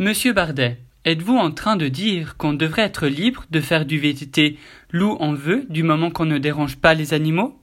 Monsieur Bardet, êtes-vous en train de dire qu'on devrait être libre de faire du VTT l'où on veut du moment qu'on ne dérange pas les animaux?